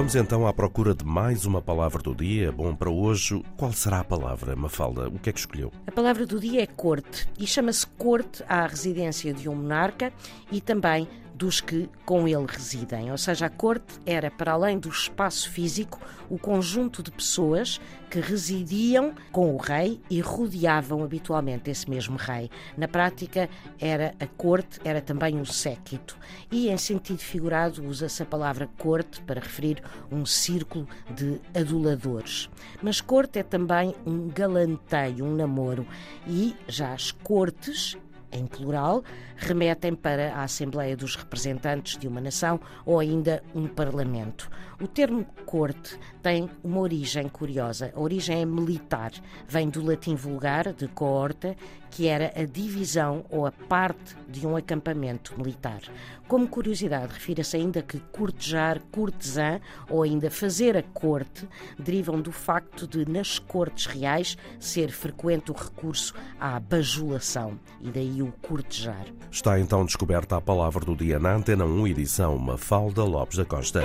Vamos então à procura de mais uma palavra do dia. Bom, para hoje, qual será a palavra, Mafalda? O que é que escolheu? A palavra do dia é corte e chama-se corte à residência de um monarca e também dos que com ele residem. Ou seja, a corte era, para além do espaço físico, o conjunto de pessoas que residiam com o rei e rodeavam habitualmente esse mesmo rei. Na prática, era a corte, era também um séquito. E, em sentido figurado, usa-se a palavra corte para referir um círculo de aduladores. Mas corte é também um galanteio, um namoro. E já as cortes em plural, remetem para a Assembleia dos Representantes de uma nação ou ainda um Parlamento. O termo corte tem uma origem curiosa. A origem é militar, vem do latim vulgar, de coorta, que era a divisão ou a parte de um acampamento militar. Como curiosidade, refira-se ainda que cortejar, cortesã ou ainda fazer a corte derivam do facto de, nas cortes reais, ser frequente o recurso à bajulação e daí o cortejar. Está então descoberta a palavra do dia na Antena 1, edição Mafalda Lopes da Costa.